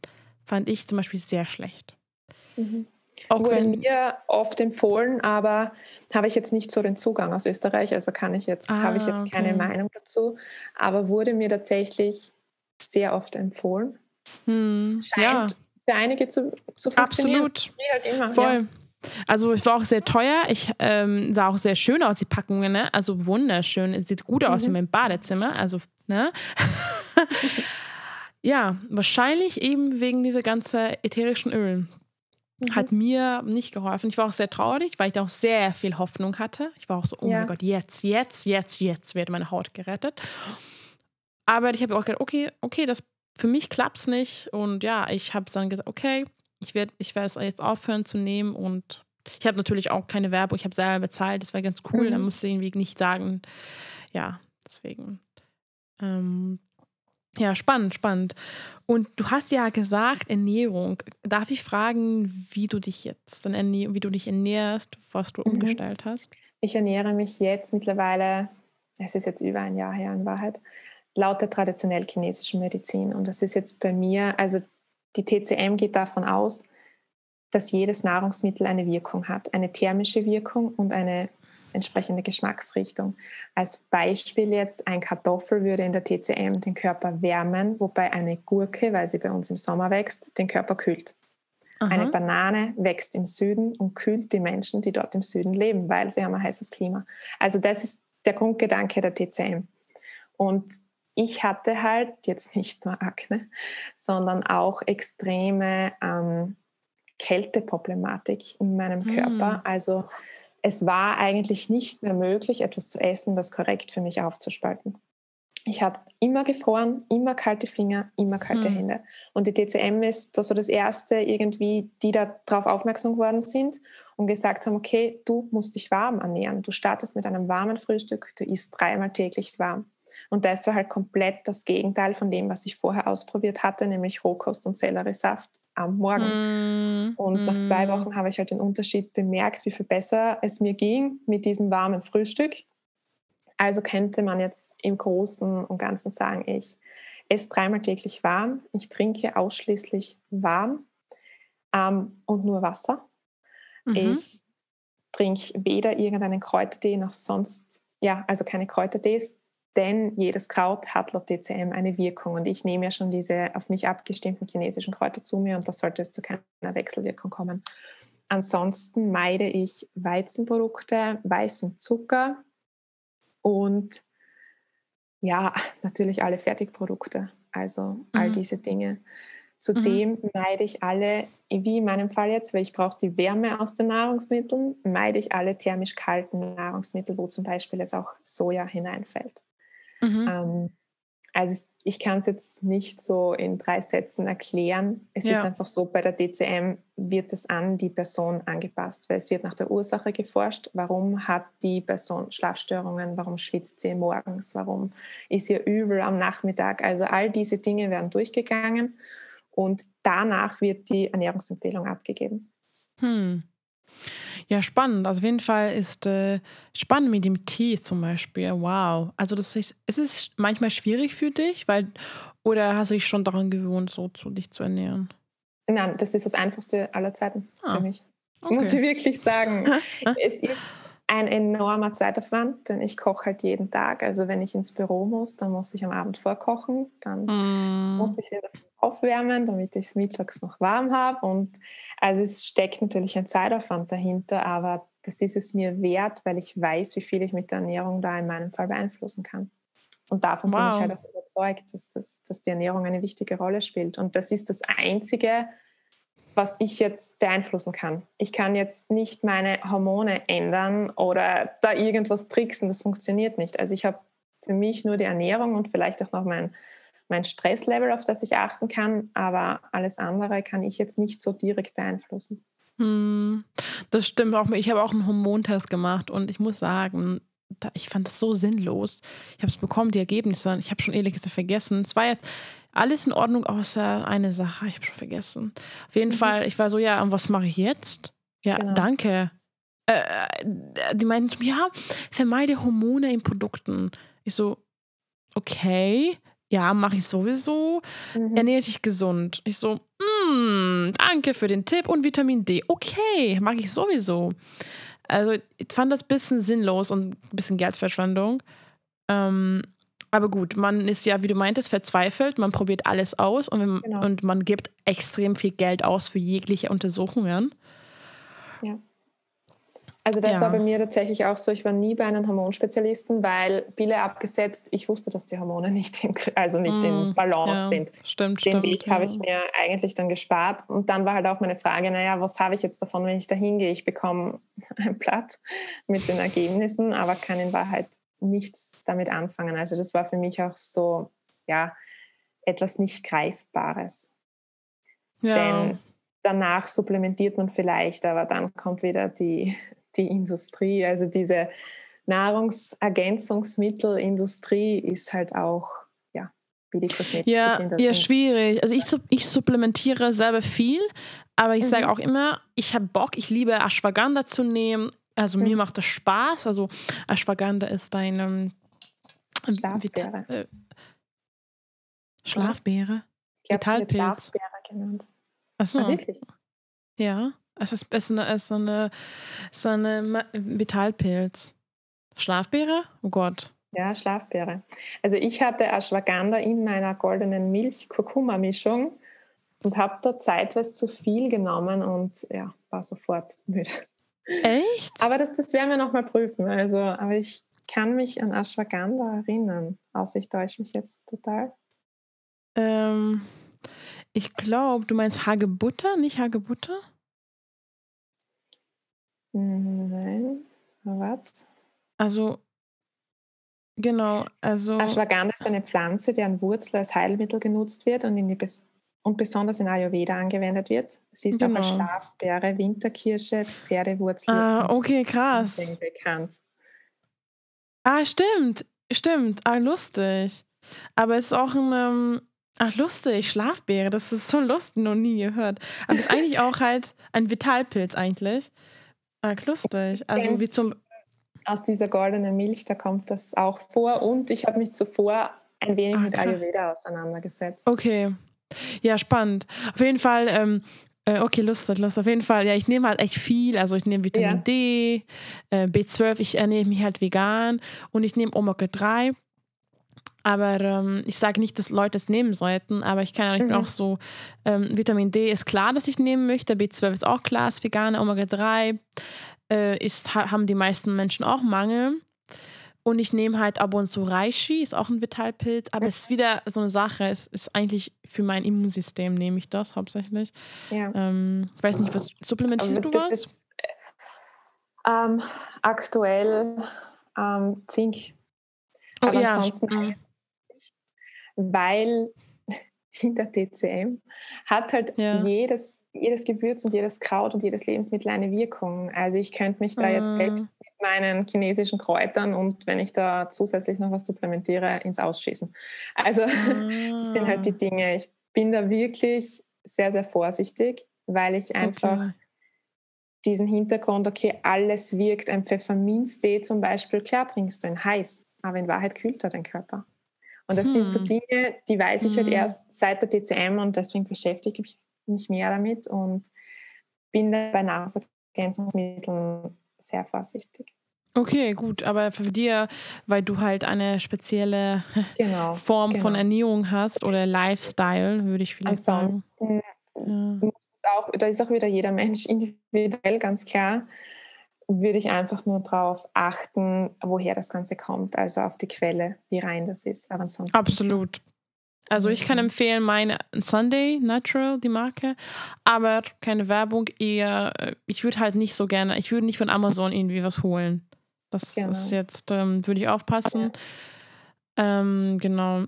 fand ich zum Beispiel sehr schlecht. Mhm. Auch Wurde wenn mir oft empfohlen, aber habe ich jetzt nicht so den Zugang aus Österreich, also kann ich jetzt, ah, habe ich jetzt okay. keine Meinung dazu, aber wurde mir tatsächlich sehr oft empfohlen. Hm, Scheint ja. für einige zu, zu funktionieren. Absolut. Halt immer, Voll. Ja. Also es war auch sehr teuer. Ich ähm, sah auch sehr schön aus, die Packungen. Ne? Also wunderschön. Es sieht gut aus mhm. in meinem Badezimmer. Also, ne? Ja, wahrscheinlich eben wegen dieser ganzen ätherischen Ölen. Mhm. Hat mir nicht geholfen. Ich war auch sehr traurig, weil ich da auch sehr viel Hoffnung hatte. Ich war auch so, oh ja. mein Gott, jetzt, jetzt, jetzt, jetzt wird meine Haut gerettet. Aber ich habe auch gedacht, okay, okay, das für mich klappt es nicht. Und ja, ich habe dann gesagt, okay, ich werde ich werd es jetzt aufhören zu nehmen. Und ich habe natürlich auch keine Werbung, ich habe selber bezahlt, das war ganz cool. Mhm. Da musste ich irgendwie nicht sagen, ja, deswegen. Ähm, ja, spannend, spannend. Und du hast ja gesagt, Ernährung. Darf ich fragen, wie du dich jetzt dann ernähr wie du dich ernährst, was du mhm. umgestellt hast? Ich ernähre mich jetzt mittlerweile, es ist jetzt über ein Jahr her in Wahrheit, laut der traditionell chinesischen Medizin. Und das ist jetzt bei mir, also die TCM geht davon aus, dass jedes Nahrungsmittel eine Wirkung hat, eine thermische Wirkung und eine entsprechende Geschmacksrichtung. Als Beispiel jetzt, ein Kartoffel würde in der TCM den Körper wärmen, wobei eine Gurke, weil sie bei uns im Sommer wächst, den Körper kühlt. Aha. Eine Banane wächst im Süden und kühlt die Menschen, die dort im Süden leben, weil sie haben ein heißes Klima. Also das ist der Grundgedanke der TCM. Und ich hatte halt jetzt nicht nur Akne, sondern auch extreme ähm, Kälteproblematik in meinem hm. Körper. Also es war eigentlich nicht mehr möglich, etwas zu essen, das korrekt für mich aufzuspalten. Ich habe immer gefroren, immer kalte Finger, immer kalte hm. Hände. Und die TCM ist das so das Erste irgendwie, die da darauf aufmerksam geworden sind und gesagt haben, okay, du musst dich warm ernähren. Du startest mit einem warmen Frühstück, du isst dreimal täglich warm. Und das war halt komplett das Gegenteil von dem, was ich vorher ausprobiert hatte, nämlich Rohkost und Selleriesaft am Morgen. Mm, und nach zwei mm. Wochen habe ich halt den Unterschied bemerkt, wie viel besser es mir ging mit diesem warmen Frühstück. Also könnte man jetzt im Großen und Ganzen sagen, ich esse dreimal täglich warm, ich trinke ausschließlich warm ähm, und nur Wasser. Mhm. Ich trinke weder irgendeinen Kräutertee noch sonst, ja, also keine Kräutertees, denn jedes Kraut hat laut DCM eine Wirkung und ich nehme ja schon diese auf mich abgestimmten chinesischen Kräuter zu mir und da sollte es zu keiner Wechselwirkung kommen. Ansonsten meide ich Weizenprodukte, weißen Zucker und ja, natürlich alle Fertigprodukte, also all mhm. diese Dinge. Zudem mhm. meide ich alle, wie in meinem Fall jetzt, weil ich brauche die Wärme aus den Nahrungsmitteln, meide ich alle thermisch kalten Nahrungsmittel, wo zum Beispiel jetzt auch Soja hineinfällt. Mhm. Ähm, also ich kann es jetzt nicht so in drei Sätzen erklären. Es ja. ist einfach so, bei der DCM wird es an die Person angepasst, weil es wird nach der Ursache geforscht. Warum hat die Person Schlafstörungen? Warum schwitzt sie morgens? Warum ist ihr übel am Nachmittag? Also all diese Dinge werden durchgegangen und danach wird die Ernährungsempfehlung abgegeben. Hm. Ja, spannend. Also auf jeden Fall ist äh, spannend mit dem Tee zum Beispiel. Wow. Also das ist, ist es manchmal schwierig für dich, weil oder hast du dich schon daran gewohnt, so zu dich zu ernähren? Nein, das ist das Einfachste aller Zeiten ah. für mich. Okay. Muss ich wirklich sagen. es ist ein enormer Zeitaufwand, denn ich koche halt jeden Tag. Also wenn ich ins Büro muss, dann muss ich am Abend vorkochen, dann mm. muss ich in der aufwärmen, damit ich es mittags noch warm habe. Und also es steckt natürlich ein Zeitaufwand dahinter, aber das ist es mir wert, weil ich weiß, wie viel ich mit der Ernährung da in meinem Fall beeinflussen kann. Und davon wow. bin ich halt auch überzeugt, dass, das, dass die Ernährung eine wichtige Rolle spielt. Und das ist das Einzige, was ich jetzt beeinflussen kann. Ich kann jetzt nicht meine Hormone ändern oder da irgendwas tricksen. Das funktioniert nicht. Also ich habe für mich nur die Ernährung und vielleicht auch noch mein mein Stresslevel, auf das ich achten kann, aber alles andere kann ich jetzt nicht so direkt beeinflussen. Hm, das stimmt auch. Ich habe auch einen Hormontest gemacht und ich muss sagen, ich fand das so sinnlos. Ich habe es bekommen, die Ergebnisse. Ich habe schon ehrlich gesagt vergessen. Es war jetzt alles in Ordnung, außer eine Sache. Ich habe schon vergessen. Auf jeden mhm. Fall, ich war so, ja, was mache ich jetzt? Ja, genau. danke. Äh, äh die meinten, ja, vermeide Hormone in Produkten. Ich so, okay ja, mache ich sowieso. Mhm. Ernähre dich gesund. Ich so, mm, danke für den Tipp und Vitamin D. Okay, mache ich sowieso. Also ich fand das ein bisschen sinnlos und ein bisschen Geldverschwendung. Ähm, aber gut, man ist ja, wie du meintest, verzweifelt. Man probiert alles aus und, wenn, genau. und man gibt extrem viel Geld aus für jegliche Untersuchungen. Ja. Also das ja. war bei mir tatsächlich auch so. Ich war nie bei einem Hormonspezialisten, weil Pille abgesetzt, ich wusste, dass die Hormone nicht in, also nicht mm, in Balance ja. sind. Stimmt, Den stimmt. Den Weg ja. habe ich mir eigentlich dann gespart. Und dann war halt auch meine Frage, naja, was habe ich jetzt davon, wenn ich da hingehe? Ich bekomme ein Blatt mit den Ergebnissen, aber kann in Wahrheit nichts damit anfangen. Also das war für mich auch so, ja, etwas nicht Greifbares. Ja. Denn danach supplementiert man vielleicht, aber dann kommt wieder die die Industrie. Also diese Nahrungsergänzungsmittelindustrie ist halt auch ja, wie die Kosmetik. Ja, ja schwierig. Also ich, ich supplementiere selber viel, aber ich mhm. sage auch immer, ich habe Bock, ich liebe Ashwagandha zu nehmen. Also mhm. mir macht das Spaß. Also Ashwagandha ist deine Schlafbeere. Äh, Schlafbeere? Ich habe Schlafbeere genannt. Achso. Ah, wirklich? Ja. Es ist, es ist so eine, so eine Vitalpilz. Schlafbeere? Oh Gott. Ja, Schlafbeere. Also ich hatte Ashwagandha in meiner goldenen Milch-Kurkuma-Mischung und habe da zeitweise zu viel genommen und ja, war sofort müde. Echt? Aber das, das werden wir nochmal prüfen. Also, aber ich kann mich an Ashwagandha erinnern, außer ich täusche mich jetzt total. Ähm, ich glaube, du meinst Hagebutter, nicht Hagebutter? Nein, was? Also, genau, also. Ashwagandha ist eine Pflanze, deren Wurzel als Heilmittel genutzt wird und, in die Bes und besonders in Ayurveda angewendet wird. Sie ist genau. auch als genau. Schlafbeere, Winterkirsche, Pferdewurzel ah, okay, krass. bekannt. Ah, stimmt, stimmt. Ah, lustig. Aber es ist auch ein, ähm, Ach, lustig, Schlafbeere, das ist so lustig, noch nie gehört. Aber das ist eigentlich auch halt ein Vitalpilz eigentlich. Ach, lustig. Also wie zum... Aus dieser goldenen Milch, da kommt das auch vor. Und ich habe mich zuvor ein wenig Ach, mit Ayurveda auseinandergesetzt. Okay. Ja, spannend. Auf jeden Fall, ähm, äh, okay, lustig, lustig. Auf jeden Fall, ja, ich nehme halt echt viel. Also ich nehme Vitamin ja. D, äh, B12, ich ernähre mich halt vegan und ich nehme Omega 3. Aber ähm, ich sage nicht, dass Leute es nehmen sollten, aber ich kann mhm. auch so, ähm, Vitamin D ist klar, dass ich nehmen möchte, B12 ist auch klar, ist vegan, Omega 3 äh, ist, haben die meisten Menschen auch Mangel. Und ich nehme halt ab und zu Reishi, ist auch ein Vitalpilz, aber es ist wieder so eine Sache. Es ist eigentlich für mein Immunsystem nehme ich das hauptsächlich. Ja. Ähm, ich weiß nicht, was supplementierst also, du was? Ist, ähm, aktuell ähm, Zink. Oh, aber ja. ansonsten, mhm. Weil in der TCM hat halt ja. jedes, jedes Gewürz und jedes Kraut und jedes Lebensmittel eine Wirkung. Also ich könnte mich da jetzt selbst mit meinen chinesischen Kräutern und wenn ich da zusätzlich noch was supplementiere, ins Ausschießen. Also das sind halt die ah. Dinge. Ich bin da wirklich sehr, sehr vorsichtig, weil ich einfach okay. diesen Hintergrund, okay, alles wirkt. Ein Pfefferminztee zum Beispiel, klar trinkst du ihn heiß, aber in Wahrheit kühlt er den Körper. Und das hm. sind so hm. Dinge, die weiß ich halt hm. erst seit der DCM und deswegen beschäftige ich mich mehr damit und bin da bei Nahrungsergänzungsmitteln sehr vorsichtig. Okay, gut, aber für dir, weil du halt eine spezielle genau, Form genau. von Ernährung hast oder Lifestyle, würde ich vielleicht Ansonsten sagen. Ja. Auch, da ist auch wieder jeder Mensch individuell, ganz klar würde ich einfach nur darauf achten, woher das Ganze kommt, also auf die Quelle, wie rein das ist. Aber ansonsten Absolut. Also ich kann mhm. empfehlen meine Sunday Natural, die Marke, aber keine Werbung, eher, äh, ich würde halt nicht so gerne, ich würde nicht von Amazon irgendwie was holen. Das genau. ist jetzt, ähm, würde ich aufpassen. Ja. Ähm, genau.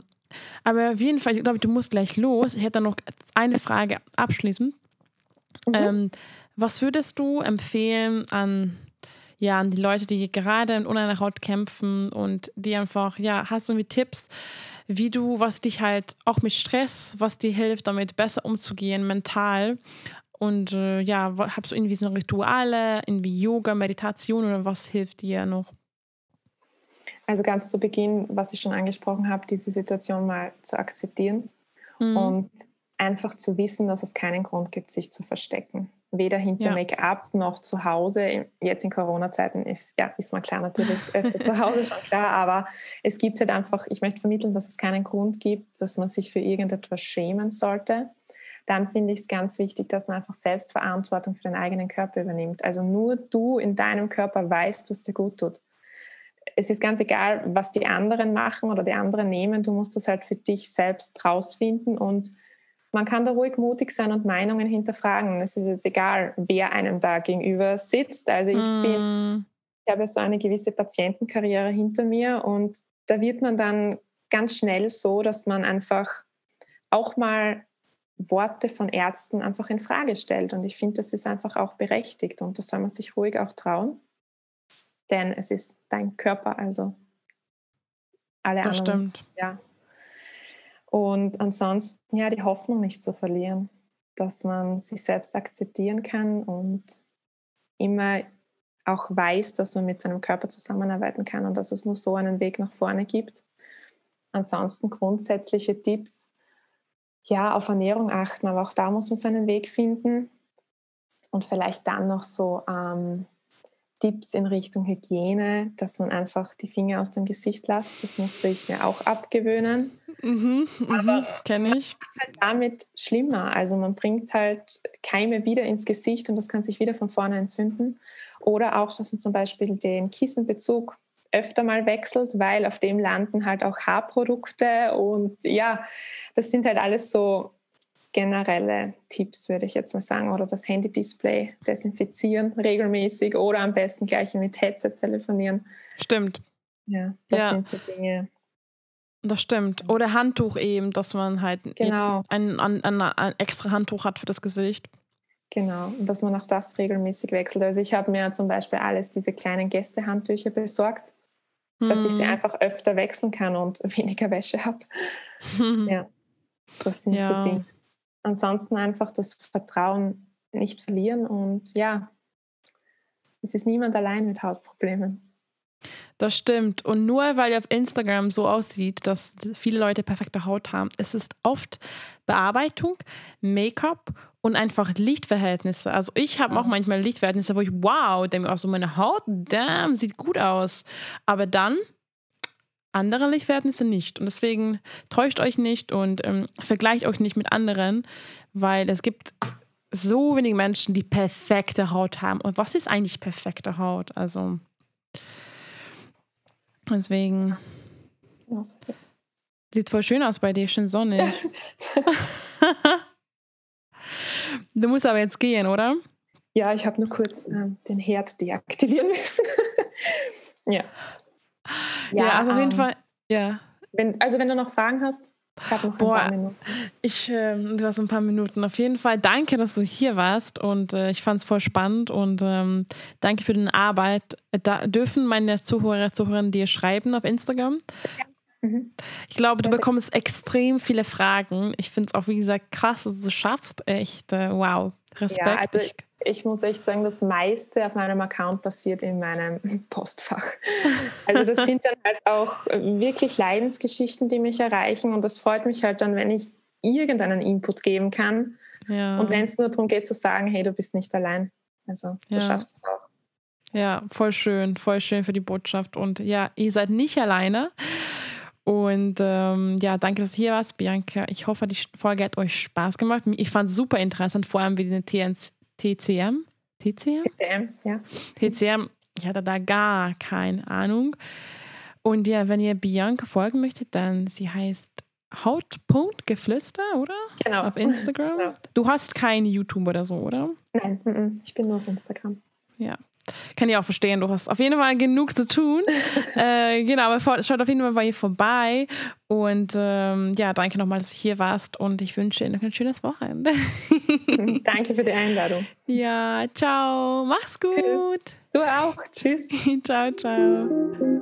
Aber auf jeden Fall, ich glaube, du musst gleich los. Ich hätte noch eine Frage abschließend. Mhm. Ähm, was würdest du empfehlen an ja, an die Leute, die gerade unter einer Haut kämpfen und die einfach, ja, hast du irgendwie Tipps, wie du, was dich halt auch mit Stress, was dir hilft, damit besser umzugehen, mental. Und äh, ja, hast du irgendwie so Rituale, irgendwie Yoga, Meditation oder was hilft dir noch? Also ganz zu Beginn, was ich schon angesprochen habe, diese Situation mal zu akzeptieren mhm. und einfach zu wissen, dass es keinen Grund gibt, sich zu verstecken weder hinter ja. Make-up noch zu Hause. Jetzt in Corona-Zeiten ist, ja, ist man klar natürlich öfter zu Hause, schon klar, aber es gibt halt einfach, ich möchte vermitteln, dass es keinen Grund gibt, dass man sich für irgendetwas schämen sollte. Dann finde ich es ganz wichtig, dass man einfach Selbstverantwortung für den eigenen Körper übernimmt. Also nur du in deinem Körper weißt, was dir gut tut. Es ist ganz egal, was die anderen machen oder die anderen nehmen. Du musst das halt für dich selbst rausfinden und man kann da ruhig mutig sein und Meinungen hinterfragen. Es ist jetzt egal, wer einem da gegenüber sitzt. Also ich mm. bin, ich habe so eine gewisse Patientenkarriere hinter mir und da wird man dann ganz schnell so, dass man einfach auch mal Worte von Ärzten einfach in Frage stellt. Und ich finde, das ist einfach auch berechtigt und das soll man sich ruhig auch trauen. Denn es ist dein Körper, also alle das anderen. Stimmt. Ja, und ansonsten ja die Hoffnung nicht zu verlieren, dass man sich selbst akzeptieren kann und immer auch weiß, dass man mit seinem Körper zusammenarbeiten kann und dass es nur so einen Weg nach vorne gibt. Ansonsten grundsätzliche Tipps, ja, auf Ernährung achten, aber auch da muss man seinen Weg finden und vielleicht dann noch so ähm, Tipps in Richtung Hygiene, dass man einfach die Finger aus dem Gesicht lässt. Das musste ich mir auch abgewöhnen. Mhm, mhm, kenne ich. Das ist halt damit schlimmer. Also man bringt halt Keime wieder ins Gesicht und das kann sich wieder von vorne entzünden. Oder auch, dass man zum Beispiel den Kissenbezug öfter mal wechselt, weil auf dem landen halt auch Haarprodukte und ja, das sind halt alles so generelle Tipps, würde ich jetzt mal sagen, oder das Handy-Display desinfizieren regelmäßig oder am besten gleich mit Headset telefonieren. Stimmt. Ja, das ja. sind so Dinge. Das stimmt. Oder Handtuch eben, dass man halt genau. ein, ein, ein, ein, extra Handtuch hat für das Gesicht. Genau, und dass man auch das regelmäßig wechselt. Also ich habe mir zum Beispiel alles diese kleinen Gästehandtücher besorgt, hm. dass ich sie hm. einfach öfter wechseln kann und weniger Wäsche habe. ja. Das sind ja. so Dinge. Ansonsten einfach das Vertrauen nicht verlieren und ja, es ist niemand allein mit Hautproblemen. Das stimmt. Und nur weil auf Instagram so aussieht, dass viele Leute perfekte Haut haben, es ist oft Bearbeitung, Make-up und einfach Lichtverhältnisse. Also ich habe auch manchmal Lichtverhältnisse, wo ich wow, denke auch so, meine Haut, damn, sieht gut aus. Aber dann andere Lichtverhältnisse nicht. Und deswegen täuscht euch nicht und ähm, vergleicht euch nicht mit anderen, weil es gibt so wenige Menschen, die perfekte Haut haben. Und was ist eigentlich perfekte Haut? Also deswegen. Sieht voll schön aus bei dir, schön sonnig. du musst aber jetzt gehen, oder? Ja, ich habe nur kurz ähm, den Herd deaktivieren müssen. ja. Ja. ja. also auf jeden ähm, Fall, ja. Wenn, also wenn du noch Fragen hast, ich habe Boah, paar Minuten. Ich, äh, du hast ein paar Minuten. Auf jeden Fall danke, dass du hier warst und äh, ich fand es voll spannend und ähm, danke für deine Arbeit. Da dürfen meine Zuhörer, Zuhörerinnen dir schreiben auf Instagram? Ja. Mhm. Ich glaube, du bekommst extrem viele Fragen. Ich finde es auch, wie gesagt, krass, dass du es schaffst. Echt, äh, wow. Respekt. Ja, also ich, ich muss echt sagen, das meiste auf meinem Account passiert in meinem Postfach. Also das sind dann halt auch wirklich Leidensgeschichten, die mich erreichen und das freut mich halt dann, wenn ich irgendeinen Input geben kann. Ja. Und wenn es nur darum geht zu sagen, hey, du bist nicht allein. Also du ja. schaffst es auch. Ja, voll schön, voll schön für die Botschaft. Und ja, ihr seid nicht alleine. Und ähm, ja, danke, dass du hier warst, Bianca. Ich hoffe, die Folge hat euch Spaß gemacht. Ich fand es super interessant, vor allem wie die TNC TCM? TCM? TCM, ja. TCM, ich hatte da gar keine Ahnung. Und ja, wenn ihr Bianca folgen möchtet, dann sie heißt Hautpunktgeflüster, oder? Genau. Auf Instagram. Genau. Du hast kein YouTube oder so, oder? Nein, ich bin nur auf Instagram. Ja. Kann ich auch verstehen, du hast auf jeden Fall genug zu tun. äh, genau, aber schaut auf jeden Fall bei ihr vorbei. Und ähm, ja, danke nochmal, dass du hier warst und ich wünsche dir noch ein schönes Wochenende. danke für die Einladung. Ja, ciao. Mach's gut. Du auch. Tschüss. ciao, ciao.